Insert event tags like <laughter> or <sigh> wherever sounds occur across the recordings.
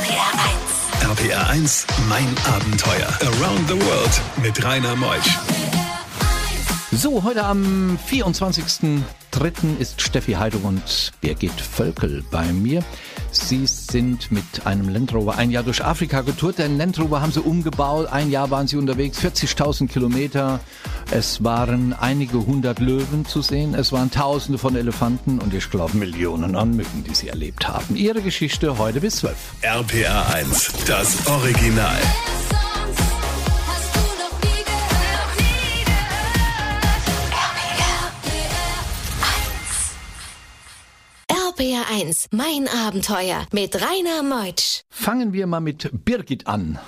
RPR 1. RPR 1, mein Abenteuer. Around the World mit Rainer Meusch. So, heute am 24.03. ist Steffi Heidung und Birgit Völkel bei mir. Sie sind mit einem Land Rover ein Jahr durch Afrika getourt. Den Land Rover haben sie umgebaut. Ein Jahr waren sie unterwegs, 40.000 Kilometer. Es waren einige hundert Löwen zu sehen. Es waren Tausende von Elefanten und ich glaube Millionen an Mücken, die sie erlebt haben. Ihre Geschichte heute bis 12. RPR 1, das Original. RPR 1, mein Abenteuer mit Rainer Meutsch. Fangen wir mal mit Birgit an.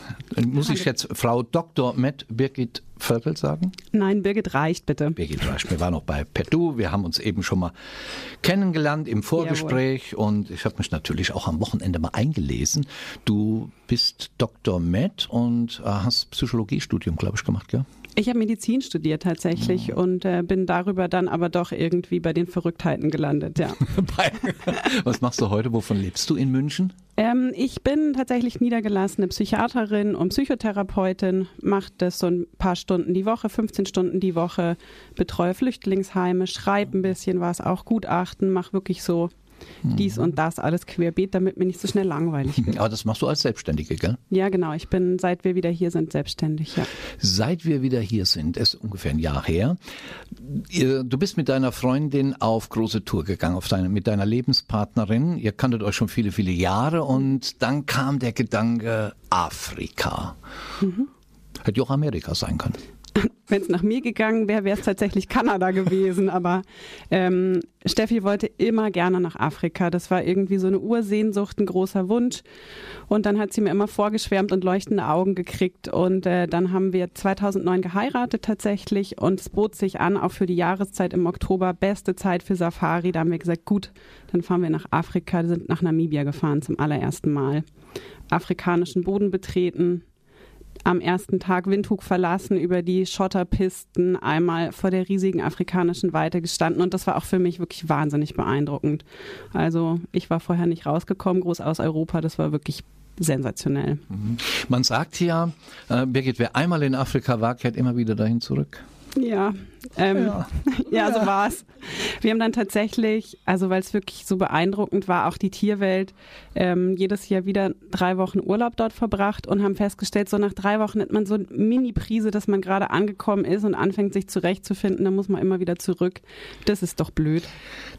Muss ich jetzt Frau Dr. Matt Birgit Völkel sagen? Nein, Birgit reicht bitte. Birgit reicht. Wir waren noch bei Perdu. Wir haben uns eben schon mal kennengelernt im Vorgespräch Jawohl. und ich habe mich natürlich auch am Wochenende mal eingelesen. Du bist Dr. Matt und äh, hast Psychologiestudium, glaube ich, gemacht, gell? Ich habe Medizin studiert tatsächlich mhm. und äh, bin darüber dann aber doch irgendwie bei den Verrücktheiten gelandet, ja. <laughs> <laughs> Was machst du heute? Wovon lebst du in München? Ähm, ich bin tatsächlich niedergelassene Psychiaterin und Psychotherapeutin, mache das so ein paar Stunden die Woche, 15 Stunden die Woche, betreue Flüchtlingsheime, schreibe ein bisschen was, auch Gutachten, mache wirklich so dies und das, alles querbeet, damit mir nicht so schnell langweilig <laughs> wird. Aber das machst du als Selbstständige, gell? Ja, genau. Ich bin, seit wir wieder hier sind, selbstständig, ja. Seit wir wieder hier sind, ist ungefähr ein Jahr her. Du bist mit deiner Freundin auf große Tour gegangen, auf deine, mit deiner Lebenspartnerin. Ihr kanntet euch schon viele, viele Jahre und dann kam der Gedanke Afrika. Mhm. Hätte auch Amerika sein können. Wenn es nach mir gegangen wäre, wäre es tatsächlich Kanada gewesen. Aber ähm, Steffi wollte immer gerne nach Afrika. Das war irgendwie so eine Ursehnsucht, ein großer Wunsch. Und dann hat sie mir immer vorgeschwärmt und leuchtende Augen gekriegt. Und äh, dann haben wir 2009 geheiratet tatsächlich. Und es bot sich an, auch für die Jahreszeit im Oktober, beste Zeit für Safari. Da haben wir gesagt, gut, dann fahren wir nach Afrika, sind nach Namibia gefahren zum allerersten Mal. Afrikanischen Boden betreten, am ersten Tag Windhoek verlassen, über die Schotterpisten, einmal vor der riesigen afrikanischen Weite gestanden. Und das war auch für mich wirklich wahnsinnig beeindruckend. Also ich war vorher nicht rausgekommen, groß aus Europa. Das war wirklich sensationell. Mhm. Man sagt ja, äh, Birgit, wer einmal in Afrika war, kehrt immer wieder dahin zurück. Ja, ähm, ja. <laughs> ja, so war es. Wir haben dann tatsächlich, also weil es wirklich so beeindruckend war, auch die Tierwelt, ähm, jedes Jahr wieder drei Wochen Urlaub dort verbracht und haben festgestellt, so nach drei Wochen hat man so eine Mini-Prise, dass man gerade angekommen ist und anfängt sich zurechtzufinden, dann muss man immer wieder zurück. Das ist doch blöd.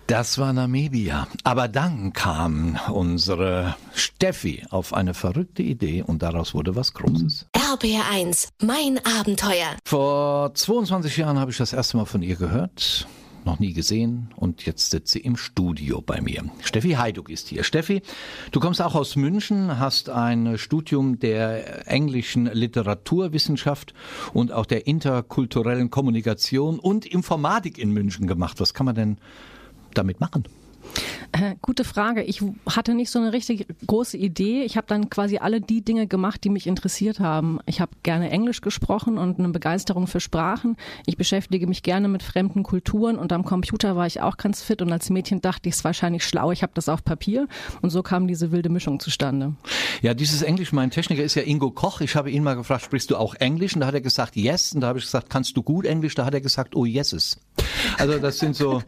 Das war Namibia. Aber dann kam unsere Steffi auf eine verrückte Idee und daraus wurde was Großes. RBR1, mein Abenteuer. Vor 22 Jahren habe ich das erste Mal von ihr gehört noch nie gesehen und jetzt sitzt sie im Studio bei mir. Steffi Heiduk ist hier. Steffi, du kommst auch aus München, hast ein Studium der englischen Literaturwissenschaft und auch der interkulturellen Kommunikation und Informatik in München gemacht. Was kann man denn damit machen? Äh, gute Frage. Ich hatte nicht so eine richtig große Idee. Ich habe dann quasi alle die Dinge gemacht, die mich interessiert haben. Ich habe gerne Englisch gesprochen und eine Begeisterung für Sprachen. Ich beschäftige mich gerne mit fremden Kulturen und am Computer war ich auch ganz fit und als Mädchen dachte ich, es wahrscheinlich schlau, ich habe das auf Papier und so kam diese wilde Mischung zustande. Ja, dieses Englisch, mein Techniker ist ja Ingo Koch. Ich habe ihn mal gefragt, sprichst du auch Englisch? Und da hat er gesagt, yes. Und da habe ich gesagt, kannst du gut Englisch? Da hat er gesagt, oh yeses. Also das sind so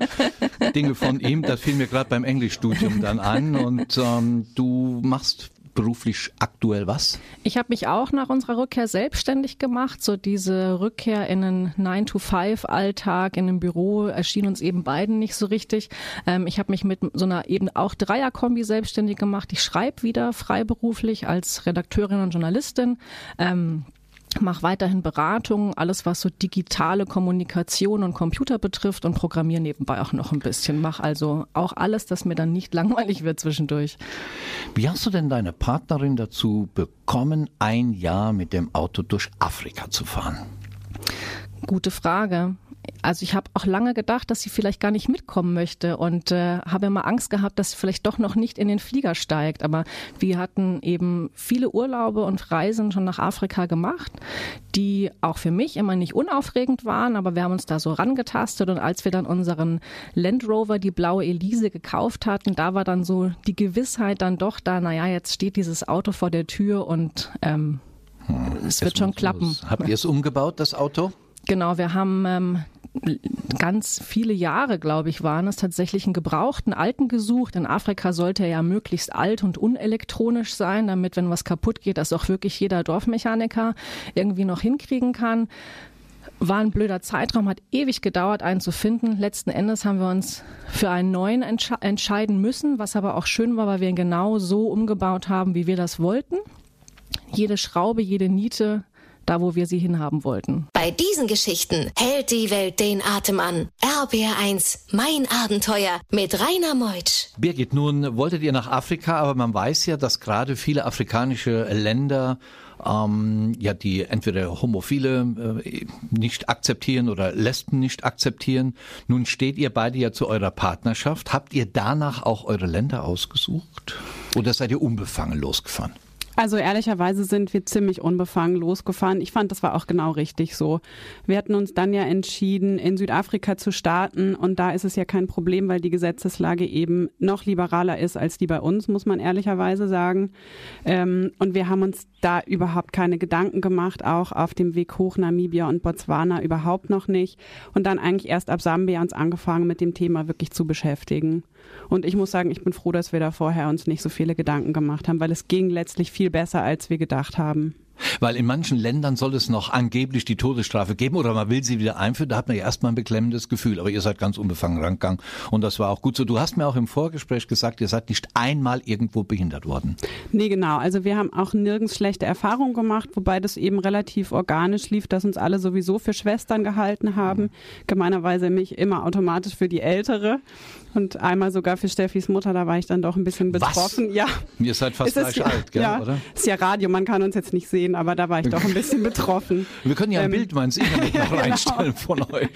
Dinge von ihm. Das fiel mir gerade beim Englischstudium dann an. Und ähm, du machst beruflich aktuell was? Ich habe mich auch nach unserer Rückkehr selbstständig gemacht. So diese Rückkehr in einen 9-to-5-Alltag in einem Büro erschien uns eben beiden nicht so richtig. Ähm, ich habe mich mit so einer eben auch Dreierkombi selbstständig gemacht. Ich schreibe wieder freiberuflich als Redakteurin und Journalistin. Ähm, mache weiterhin Beratungen, alles was so digitale Kommunikation und Computer betrifft und programmiere nebenbei auch noch ein bisschen. Mach also auch alles, dass mir dann nicht <laughs> langweilig wird zwischendurch. Wie hast du denn deine Partnerin dazu bekommen, ein Jahr mit dem Auto durch Afrika zu fahren? Gute Frage. Also ich habe auch lange gedacht, dass sie vielleicht gar nicht mitkommen möchte und äh, habe immer Angst gehabt, dass sie vielleicht doch noch nicht in den Flieger steigt. Aber wir hatten eben viele Urlaube und Reisen schon nach Afrika gemacht, die auch für mich immer nicht unaufregend waren, aber wir haben uns da so rangetastet und als wir dann unseren Land Rover, die blaue Elise, gekauft hatten, da war dann so die Gewissheit dann doch da, naja, jetzt steht dieses Auto vor der Tür und ähm, hm, es wird schon klappen. Habt ihr es umgebaut, das Auto? Genau, wir haben ähm, ganz viele Jahre, glaube ich, waren es tatsächlich einen gebrauchten alten gesucht. In Afrika sollte er ja möglichst alt und unelektronisch sein, damit, wenn was kaputt geht, das auch wirklich jeder Dorfmechaniker irgendwie noch hinkriegen kann. War ein blöder Zeitraum, hat ewig gedauert, einen zu finden. Letzten Endes haben wir uns für einen neuen entsche entscheiden müssen, was aber auch schön war, weil wir ihn genau so umgebaut haben, wie wir das wollten. Jede Schraube, jede Niete da wo wir sie hinhaben wollten. Bei diesen Geschichten hält die Welt den Atem an. RBR1, mein Abenteuer mit Rainer Meutsch. Birgit, nun wolltet ihr nach Afrika, aber man weiß ja, dass gerade viele afrikanische Länder ähm, ja, die entweder Homophile äh, nicht akzeptieren oder Lesben nicht akzeptieren. Nun steht ihr beide ja zu eurer Partnerschaft. Habt ihr danach auch eure Länder ausgesucht? Oder seid ihr unbefangen losgefahren? Also ehrlicherweise sind wir ziemlich unbefangen losgefahren. Ich fand, das war auch genau richtig so. Wir hatten uns dann ja entschieden, in Südafrika zu starten und da ist es ja kein Problem, weil die Gesetzeslage eben noch liberaler ist als die bei uns, muss man ehrlicherweise sagen. Ähm, und wir haben uns da überhaupt keine Gedanken gemacht, auch auf dem Weg hoch Namibia und Botswana überhaupt noch nicht. Und dann eigentlich erst ab Sambia uns angefangen, mit dem Thema wirklich zu beschäftigen. Und ich muss sagen, ich bin froh, dass wir da vorher uns nicht so viele Gedanken gemacht haben, weil es ging letztlich viel besser, als wir gedacht haben. Weil in manchen Ländern soll es noch angeblich die Todesstrafe geben oder man will sie wieder einführen. Da hat man ja erstmal ein beklemmendes Gefühl. Aber ihr seid ganz unbefangen rangegangen und das war auch gut so. Du hast mir auch im Vorgespräch gesagt, ihr seid nicht einmal irgendwo behindert worden. Nee, genau. Also wir haben auch nirgends schlechte Erfahrungen gemacht, wobei das eben relativ organisch lief, dass uns alle sowieso für Schwestern gehalten haben. Mhm. Gemeinerweise mich immer automatisch für die Ältere und einmal sogar für Steffis Mutter. Da war ich dann doch ein bisschen betroffen. Was? Ja. Ihr seid fast gleich alt, gell, ja, oder? Ist ja Radio, man kann uns jetzt nicht sehen aber da war ich doch ein bisschen betroffen. <laughs> Wir können ja ein ähm, Bild mal ins Internet noch <laughs> genau. reinstellen von euch.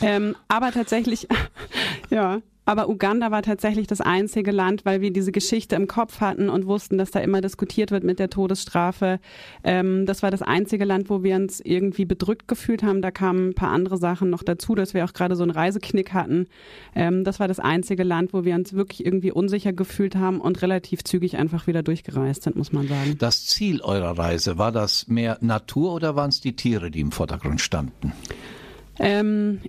Ähm, aber tatsächlich, <laughs> ja, aber Uganda war tatsächlich das einzige Land, weil wir diese Geschichte im Kopf hatten und wussten, dass da immer diskutiert wird mit der Todesstrafe. Ähm, das war das einzige Land, wo wir uns irgendwie bedrückt gefühlt haben. Da kamen ein paar andere Sachen noch dazu, dass wir auch gerade so einen Reiseknick hatten. Ähm, das war das einzige Land, wo wir uns wirklich irgendwie unsicher gefühlt haben und relativ zügig einfach wieder durchgereist sind, muss man sagen. Das Ziel eurer Reise, war das mehr Natur oder waren es die Tiere, die im Vordergrund standen? Ähm,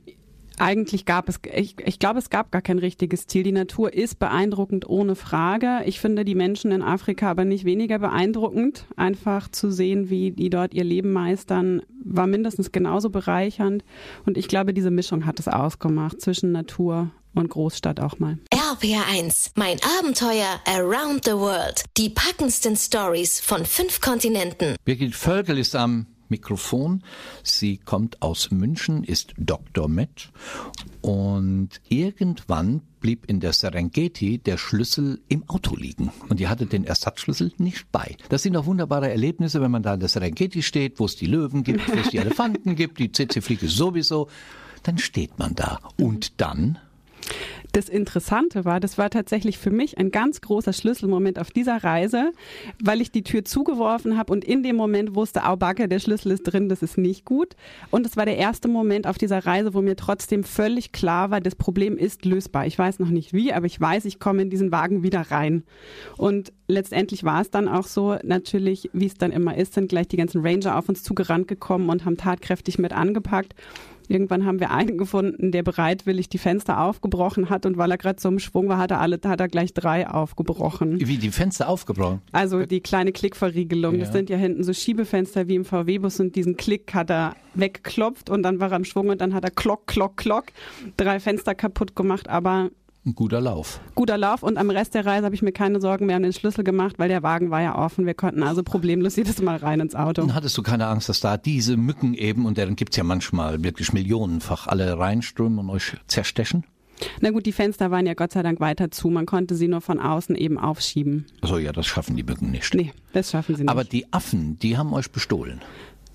eigentlich gab es, ich, ich glaube, es gab gar kein richtiges Ziel. Die Natur ist beeindruckend ohne Frage. Ich finde die Menschen in Afrika aber nicht weniger beeindruckend. Einfach zu sehen, wie die dort ihr Leben meistern, war mindestens genauso bereichernd. Und ich glaube, diese Mischung hat es ausgemacht zwischen Natur und Großstadt auch mal. RPR1, mein Abenteuer Around the World. Die packendsten Stories von fünf Kontinenten. Birgit Völkel ist am Mikrofon. Sie kommt aus München, ist Dr. Met und irgendwann blieb in der Serengeti der Schlüssel im Auto liegen und ihr hattet den Ersatzschlüssel nicht bei. Das sind auch wunderbare Erlebnisse, wenn man da in der Serengeti steht, wo es die Löwen gibt, wo es die <laughs> Elefanten gibt, die CC-Fliege sowieso. Dann steht man da und dann das Interessante war, das war tatsächlich für mich ein ganz großer Schlüsselmoment auf dieser Reise, weil ich die Tür zugeworfen habe und in dem Moment wusste, au Backe, der Schlüssel ist drin, das ist nicht gut. Und es war der erste Moment auf dieser Reise, wo mir trotzdem völlig klar war, das Problem ist lösbar. Ich weiß noch nicht wie, aber ich weiß, ich komme in diesen Wagen wieder rein. Und letztendlich war es dann auch so, natürlich, wie es dann immer ist, sind gleich die ganzen Ranger auf uns zugerannt gekommen und haben tatkräftig mit angepackt. Irgendwann haben wir einen gefunden, der bereitwillig die Fenster aufgebrochen hat und weil er gerade so im Schwung war, hat er alle, hat er gleich drei aufgebrochen. Wie die Fenster aufgebrochen? Also die kleine Klickverriegelung. Ja. Das sind ja hinten so Schiebefenster wie im VW-Bus und diesen Klick hat er weggeklopft und dann war er im Schwung und dann hat er klock, klock, klock drei Fenster kaputt gemacht, aber ein guter Lauf. Guter Lauf und am Rest der Reise habe ich mir keine Sorgen mehr um den Schlüssel gemacht, weil der Wagen war ja offen. Wir konnten also problemlos <laughs> jedes Mal rein ins Auto. Und hattest du keine Angst, dass da diese Mücken eben, und deren gibt's ja manchmal wirklich millionenfach, alle reinströmen und euch zerstechen? Na gut, die Fenster waren ja Gott sei Dank weiter zu. Man konnte sie nur von außen eben aufschieben. So ja, das schaffen die Mücken nicht. Nee, das schaffen sie nicht. Aber die Affen, die haben euch bestohlen.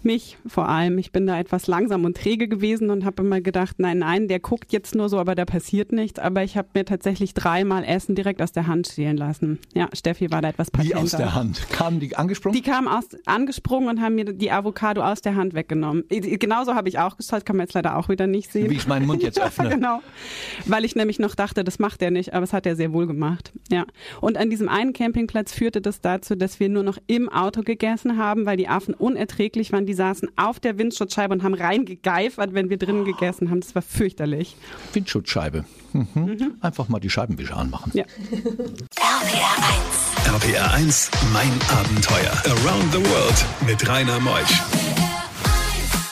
Mich vor allem. Ich bin da etwas langsam und träge gewesen und habe immer gedacht, nein, nein, der guckt jetzt nur so, aber da passiert nichts. Aber ich habe mir tatsächlich dreimal Essen direkt aus der Hand stehlen lassen. Ja, Steffi war da etwas patenter. Wie aus der Hand? Kamen die angesprungen? Die kamen aus, angesprungen und haben mir die Avocado aus der Hand weggenommen. Genauso habe ich auch geschaut, kann man jetzt leider auch wieder nicht sehen. Wie ich meinen Mund jetzt <laughs> öffne. Ja, genau. Weil ich nämlich noch dachte, das macht er nicht, aber es hat er sehr wohl gemacht. Ja. Und an diesem einen Campingplatz führte das dazu, dass wir nur noch im Auto gegessen haben, weil die Affen unerträglich waren die saßen auf der Windschutzscheibe und haben reingegeifert, wenn wir drinnen gegessen haben. Das war fürchterlich. Windschutzscheibe. Mhm. Mhm. Einfach mal die Scheibenwischer anmachen. Ja. RPR 1. RPR 1, mein Abenteuer. Around the World mit Rainer Meusch.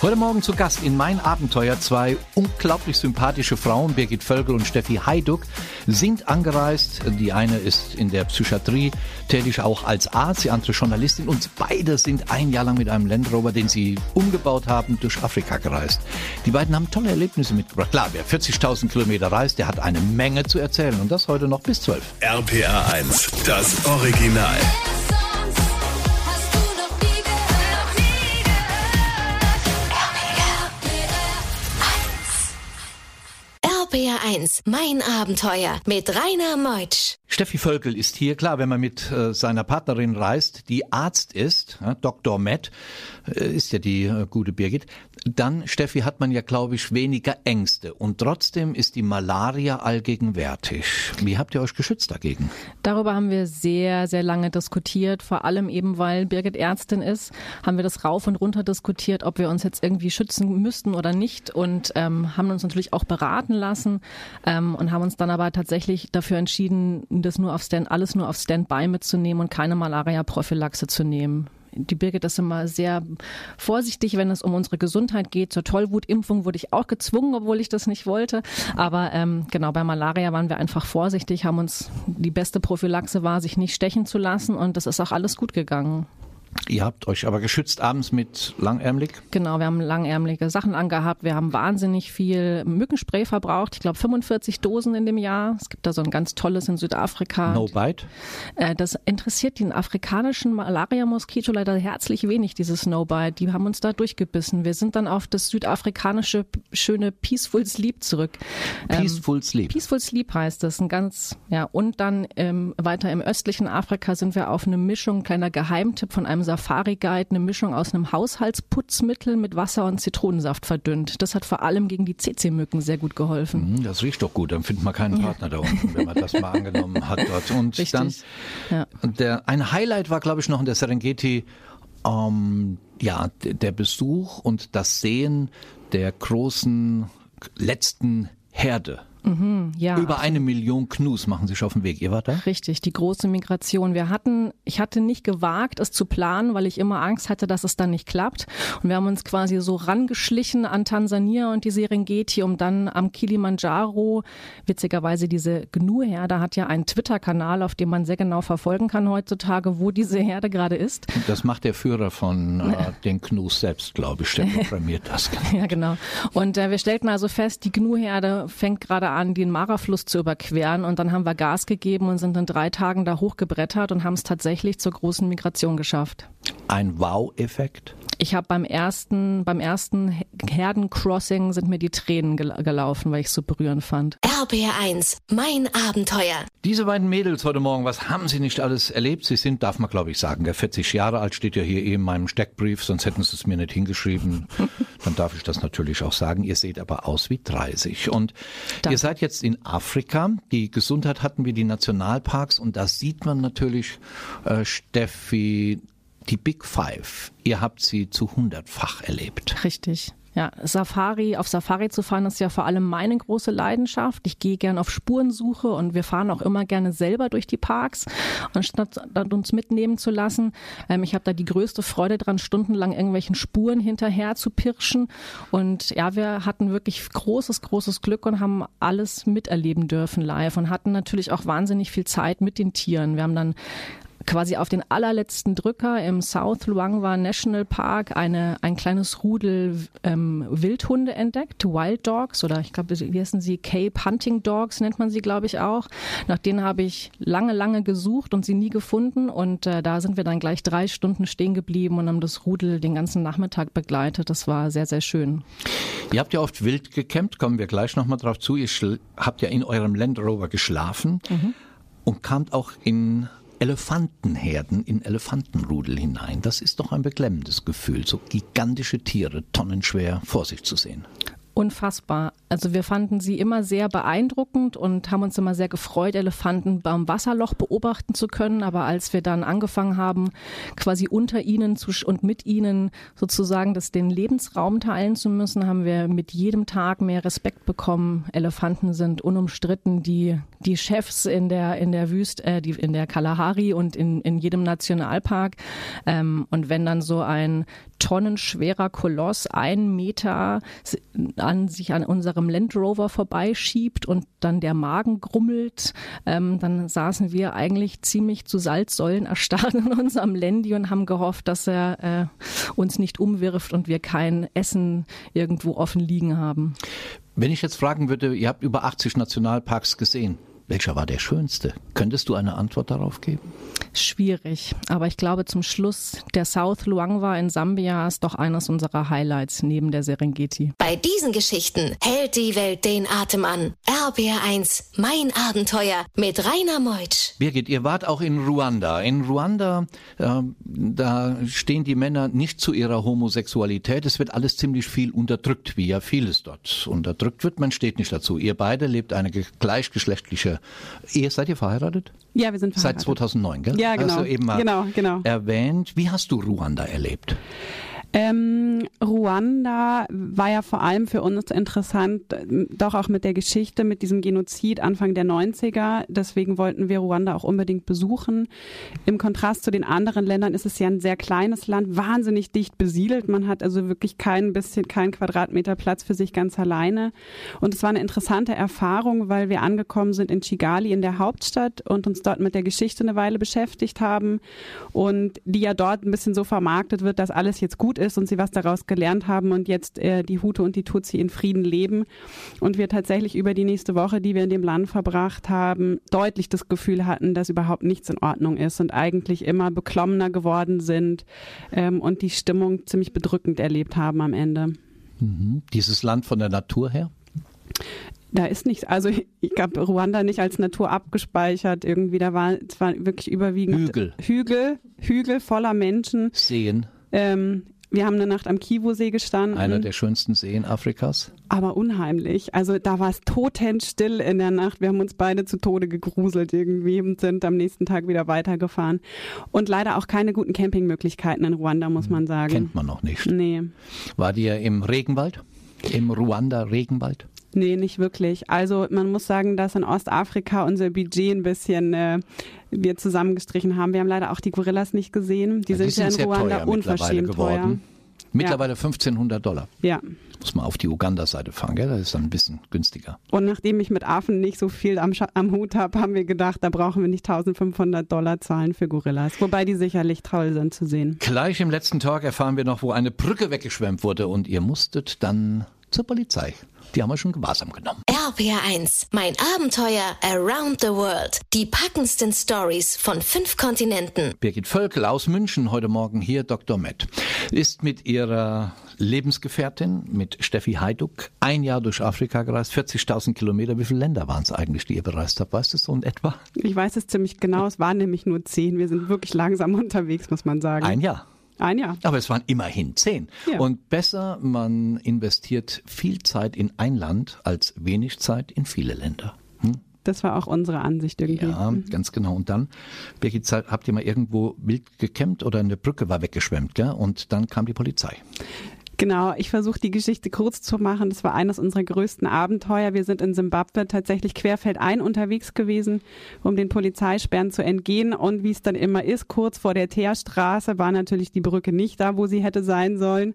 Heute Morgen zu Gast in Mein Abenteuer zwei unglaublich sympathische Frauen, Birgit Völkel und Steffi Heiduck, sind angereist. Die eine ist in der Psychiatrie tätig, auch als Arzt, die andere Journalistin und beide sind ein Jahr lang mit einem Land Rover, den sie umgebaut haben, durch Afrika gereist. Die beiden haben tolle Erlebnisse mitgebracht. Klar, wer 40.000 Kilometer reist, der hat eine Menge zu erzählen und das heute noch bis 12. RPR 1, das Original. 1, mein Abenteuer mit Rainer Meutsch. Steffi Völkel ist hier. Klar, wenn man mit äh, seiner Partnerin reist, die Arzt ist, ja, Dr. Matt, äh, ist ja die äh, gute Birgit, dann, Steffi, hat man ja, glaube ich, weniger Ängste. Und trotzdem ist die Malaria allgegenwärtig. Wie habt ihr euch geschützt dagegen? Darüber haben wir sehr, sehr lange diskutiert. Vor allem eben, weil Birgit Ärztin ist, haben wir das rauf und runter diskutiert, ob wir uns jetzt irgendwie schützen müssten oder nicht. Und ähm, haben uns natürlich auch beraten lassen ähm, und haben uns dann aber tatsächlich dafür entschieden, das nur auf Stand, alles nur auf Standby mitzunehmen und keine Malaria-Prophylaxe zu nehmen die Birgit ist immer sehr vorsichtig, wenn es um unsere Gesundheit geht. Zur Tollwutimpfung wurde ich auch gezwungen, obwohl ich das nicht wollte. Aber ähm, genau bei Malaria waren wir einfach vorsichtig, haben uns die beste Prophylaxe war, sich nicht stechen zu lassen und das ist auch alles gut gegangen. Ihr habt euch aber geschützt abends mit langärmlich? Genau, wir haben langärmliche Sachen angehabt. Wir haben wahnsinnig viel Mückenspray verbraucht. Ich glaube 45 Dosen in dem Jahr. Es gibt da so ein ganz tolles in Südafrika. No Bite? Äh, das interessiert den afrikanischen Malaria-Moskito leider herzlich wenig, dieses No Bite. Die haben uns da durchgebissen. Wir sind dann auf das südafrikanische schöne Peaceful Sleep zurück. Peaceful ähm, Sleep? Peaceful Sleep heißt das. Ein ganz, ja. Und dann ähm, weiter im östlichen Afrika sind wir auf eine Mischung, kleiner Geheimtipp von einem Safari-Guide eine Mischung aus einem Haushaltsputzmittel mit Wasser und Zitronensaft verdünnt. Das hat vor allem gegen die CC-Mücken sehr gut geholfen. Mhm, das riecht doch gut, dann findet man keinen Partner da unten, wenn man das mal angenommen hat dort. <laughs> Und Richtig. dann, Ja. der, ein Highlight war, glaube ich, noch in der Serengeti, ähm, ja, der Besuch und das Sehen der großen letzten Herde. Ja. Über eine Million Knus machen sich auf den Weg. Ihr wart da? Richtig, die große Migration. Wir hatten, ich hatte nicht gewagt, es zu planen, weil ich immer Angst hatte, dass es dann nicht klappt. Und wir haben uns quasi so rangeschlichen an Tansania und die Serengeti, um dann am Kilimanjaro, witzigerweise diese Gnu-Herde hat ja einen Twitter-Kanal, auf dem man sehr genau verfolgen kann heutzutage, wo diese Herde gerade ist. Das macht der Führer von äh, <laughs> den Knus selbst, glaube ich. Der <laughs> programmiert das. Ja, genau. Und äh, wir stellten also fest, die Gnu-Herde fängt gerade an, den Mara-Fluss zu überqueren. Und dann haben wir Gas gegeben und sind in drei Tagen da hochgebrettert und haben es tatsächlich zur großen Migration geschafft. Ein Wow-Effekt. Ich habe beim ersten, beim ersten Herdencrossing sind mir die Tränen gel gelaufen, weil ich es so berührend fand. RBR1, mein Abenteuer. Diese beiden Mädels heute Morgen, was haben sie nicht alles erlebt? Sie sind, darf man glaube ich sagen, der 40 Jahre alt, steht ja hier eh in meinem Steckbrief, sonst hätten sie es mir nicht hingeschrieben. <laughs> Dann darf ich das natürlich auch sagen. Ihr seht aber aus wie 30. Und Danke. ihr seid jetzt in Afrika. Die Gesundheit hatten wir die Nationalparks und da sieht man natürlich, äh, Steffi, die Big Five. Ihr habt sie zu hundertfach erlebt. Richtig. Ja, Safari, auf Safari zu fahren ist ja vor allem meine große Leidenschaft. Ich gehe gern auf Spurensuche und wir fahren auch immer gerne selber durch die Parks, anstatt uns mitnehmen zu lassen. Ähm, ich habe da die größte Freude dran, stundenlang irgendwelchen Spuren hinterher zu pirschen. Und ja, wir hatten wirklich großes, großes Glück und haben alles miterleben dürfen live und hatten natürlich auch wahnsinnig viel Zeit mit den Tieren. Wir haben dann quasi auf den allerletzten Drücker im South Luangwa National Park eine, ein kleines Rudel ähm, Wildhunde entdeckt, Wild Dogs oder ich glaube, wie heißen sie, Cape Hunting Dogs nennt man sie, glaube ich auch. Nach denen habe ich lange, lange gesucht und sie nie gefunden und äh, da sind wir dann gleich drei Stunden stehen geblieben und haben das Rudel den ganzen Nachmittag begleitet. Das war sehr, sehr schön. Ihr habt ja oft wild gecampt, kommen wir gleich nochmal drauf zu. Ihr habt ja in eurem Land Rover geschlafen mhm. und kamt auch in Elefantenherden, in Elefantenrudel hinein. Das ist doch ein beklemmendes Gefühl, so gigantische Tiere, tonnenschwer vor sich zu sehen unfassbar. Also wir fanden sie immer sehr beeindruckend und haben uns immer sehr gefreut, Elefanten beim Wasserloch beobachten zu können. Aber als wir dann angefangen haben, quasi unter ihnen zu, und mit ihnen sozusagen das, den Lebensraum teilen zu müssen, haben wir mit jedem Tag mehr Respekt bekommen. Elefanten sind unumstritten die, die Chefs in der, in der Wüste, äh, die, in der Kalahari und in, in jedem Nationalpark. Ähm, und wenn dann so ein tonnenschwerer Koloss einen Meter an sich an unserem Land Rover vorbeischiebt und dann der Magen grummelt, ähm, dann saßen wir eigentlich ziemlich zu Salzsäulen erstarrt in unserem Landy und haben gehofft, dass er äh, uns nicht umwirft und wir kein Essen irgendwo offen liegen haben. Wenn ich jetzt fragen würde, ihr habt über 80 Nationalparks gesehen. Welcher war der schönste? Könntest du eine Antwort darauf geben? Schwierig, aber ich glaube zum Schluss, der South Luangwa in Sambia ist doch eines unserer Highlights neben der Serengeti. Bei diesen Geschichten hält die Welt den Atem an. RBR1, mein Abenteuer mit Rainer Meutsch. Birgit, ihr wart auch in Ruanda. In Ruanda, äh, da stehen die Männer nicht zu ihrer Homosexualität. Es wird alles ziemlich viel unterdrückt, wie ja vieles dort unterdrückt wird. Man steht nicht dazu. Ihr beide lebt eine gleichgeschlechtliche Ehe. Seid ihr verheiratet? Ja, wir sind verheiratet. Seit 2009, gell? Ja, genau. Hast du eben mal genau, genau. erwähnt. Wie hast du Ruanda erlebt? Ähm, Ruanda war ja vor allem für uns interessant, doch auch mit der Geschichte, mit diesem Genozid Anfang der 90er. Deswegen wollten wir Ruanda auch unbedingt besuchen. Im Kontrast zu den anderen Ländern ist es ja ein sehr kleines Land, wahnsinnig dicht besiedelt. Man hat also wirklich kein bisschen, kein Quadratmeter Platz für sich ganz alleine. Und es war eine interessante Erfahrung, weil wir angekommen sind in Chigali in der Hauptstadt und uns dort mit der Geschichte eine Weile beschäftigt haben und die ja dort ein bisschen so vermarktet wird, dass alles jetzt gut ist und sie was daraus gelernt haben und jetzt äh, die Hutu und die Tutsi in Frieden leben. Und wir tatsächlich über die nächste Woche, die wir in dem Land verbracht haben, deutlich das Gefühl hatten, dass überhaupt nichts in Ordnung ist und eigentlich immer beklommener geworden sind ähm, und die Stimmung ziemlich bedrückend erlebt haben am Ende. Mhm. Dieses Land von der Natur her? Da ist nichts, also ich habe Ruanda nicht als Natur abgespeichert irgendwie. Da war es war wirklich überwiegend Hügel, Hügel, Hügel voller Menschen. Seen. Ähm, wir haben eine Nacht am Kivu-See gestanden. Einer der schönsten Seen Afrikas. Aber unheimlich. Also da war es totenstill in der Nacht. Wir haben uns beide zu Tode gegruselt irgendwie und sind am nächsten Tag wieder weitergefahren. Und leider auch keine guten Campingmöglichkeiten in Ruanda, muss man sagen. Kennt man noch nicht. Nee. War dir im Regenwald? Im Ruanda-Regenwald? Nee, nicht wirklich. Also man muss sagen, dass in Ostafrika unser Budget ein bisschen äh, wir zusammengestrichen haben. Wir haben leider auch die Gorillas nicht gesehen. Die, ja, die sind, ja in Ruanda unverschämt teuer. Mittlerweile ja. 1500 Dollar. Ja. Muss man auf die Uganda-Seite fahren, gell? Das ist dann ein bisschen günstiger. Und nachdem ich mit Affen nicht so viel am, am Hut habe, haben wir gedacht, da brauchen wir nicht 1500 Dollar zahlen für Gorillas. Wobei die sicherlich toll sind zu sehen. Gleich im letzten Tag erfahren wir noch, wo eine Brücke weggeschwemmt wurde und ihr musstet dann zur Polizei. Die haben wir schon gewahrsam genommen. RPR1, mein Abenteuer Around the World. Die packendsten Stories von fünf Kontinenten. Birgit Völkel aus München, heute Morgen hier, Dr. Met, ist mit ihrer Lebensgefährtin, mit Steffi Heiduck, ein Jahr durch Afrika gereist, 40.000 Kilometer. Wie viele Länder waren es eigentlich, die ihr bereist habt? Weißt du so in etwa? Ich weiß es ziemlich genau. Es waren nämlich nur zehn. Wir sind wirklich langsam unterwegs, muss man sagen. Ein Jahr. Ein Jahr. Aber es waren immerhin zehn. Ja. Und besser, man investiert viel Zeit in ein Land als wenig Zeit in viele Länder. Hm? Das war auch unsere Ansicht irgendwie. Ja, mhm. ganz genau. Und dann, Birgit, habt ihr mal irgendwo wild gekämmt oder eine Brücke war weggeschwemmt, gell? Und dann kam die Polizei. Genau, ich versuche die Geschichte kurz zu machen. Das war eines unserer größten Abenteuer. Wir sind in Simbabwe tatsächlich querfeldein unterwegs gewesen, um den Polizeisperren zu entgehen. Und wie es dann immer ist, kurz vor der Teerstraße war natürlich die Brücke nicht da, wo sie hätte sein sollen.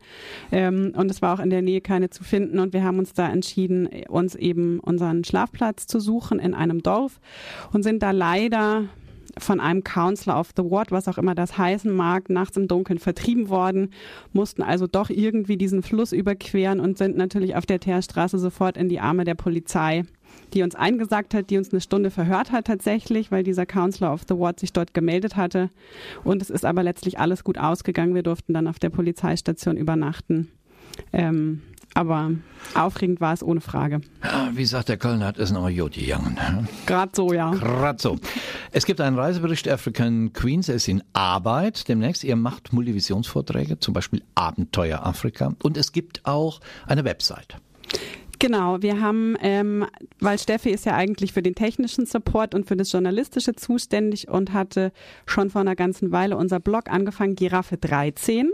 Ähm, und es war auch in der Nähe keine zu finden. Und wir haben uns da entschieden, uns eben unseren Schlafplatz zu suchen in einem Dorf und sind da leider von einem Counselor of the Ward, was auch immer das heißen mag, nachts im Dunkeln vertrieben worden, mussten also doch irgendwie diesen Fluss überqueren und sind natürlich auf der Teerstraße sofort in die Arme der Polizei die uns eingesagt hat, die uns eine Stunde verhört hat tatsächlich, weil dieser Counselor of the Ward sich dort gemeldet hatte. Und es ist aber letztlich alles gut ausgegangen. Wir durften dann auf der Polizeistation übernachten. Ähm, aber aufregend war es ohne Frage. Ja, wie sagt der Kölner, hat es noch Jod gegangen. Gerade so, ja. Gerade so. Es gibt einen Reisebericht African Queens, er ist in Arbeit demnächst. Ihr macht Multivisionsvorträge, zum Beispiel Abenteuer Afrika. Und es gibt auch eine Website. Genau, wir haben, ähm, weil Steffi ist ja eigentlich für den technischen Support und für das Journalistische zuständig und hatte schon vor einer ganzen Weile unser Blog angefangen, Giraffe 13.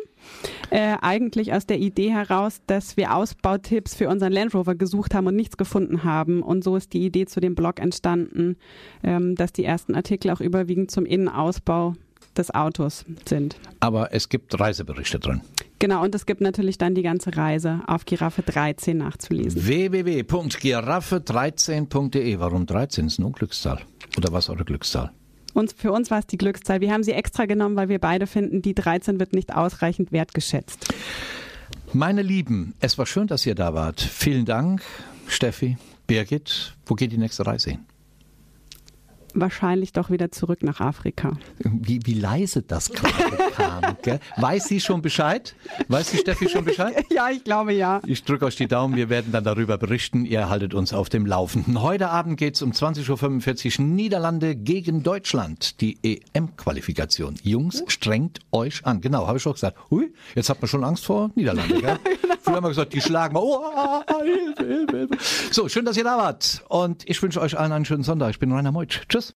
Äh, eigentlich aus der Idee heraus, dass wir Ausbautipps für unseren Land Rover gesucht haben und nichts gefunden haben. Und so ist die Idee zu dem Blog entstanden, ähm, dass die ersten Artikel auch überwiegend zum Innenausbau des Autos sind. Aber es gibt Reiseberichte drin. Genau, und es gibt natürlich dann die ganze Reise auf Giraffe 13 nachzulesen. www.giraffe13.de. Warum 13? Ist nur Glückszahl. Oder was eure Glückszahl? Uns, für uns war es die Glückszahl. Wir haben sie extra genommen, weil wir beide finden, die 13 wird nicht ausreichend wertgeschätzt. Meine Lieben, es war schön, dass ihr da wart. Vielen Dank, Steffi, Birgit. Wo geht die nächste Reise hin? Wahrscheinlich doch wieder zurück nach Afrika. Wie, wie leise das gerade <laughs> kam. Gell? Weiß sie schon Bescheid? Weiß die Steffi schon Bescheid? <laughs> ja, ich glaube ja. Ich drücke euch die Daumen, wir werden dann darüber berichten. Ihr haltet uns auf dem Laufenden. Heute Abend geht es um 20.45 Uhr Niederlande gegen Deutschland. Die EM-Qualifikation. Jungs, strengt euch an. Genau, habe ich schon gesagt. Hui, jetzt hat man schon Angst vor Niederlande. Gell? <laughs> Früher haben wir gesagt, die schlagen mal. Oh, Hilfe, Hilfe, Hilfe. So, schön, dass ihr da wart. Und ich wünsche euch allen einen schönen Sonntag. Ich bin Rainer Meutsch. Tschüss.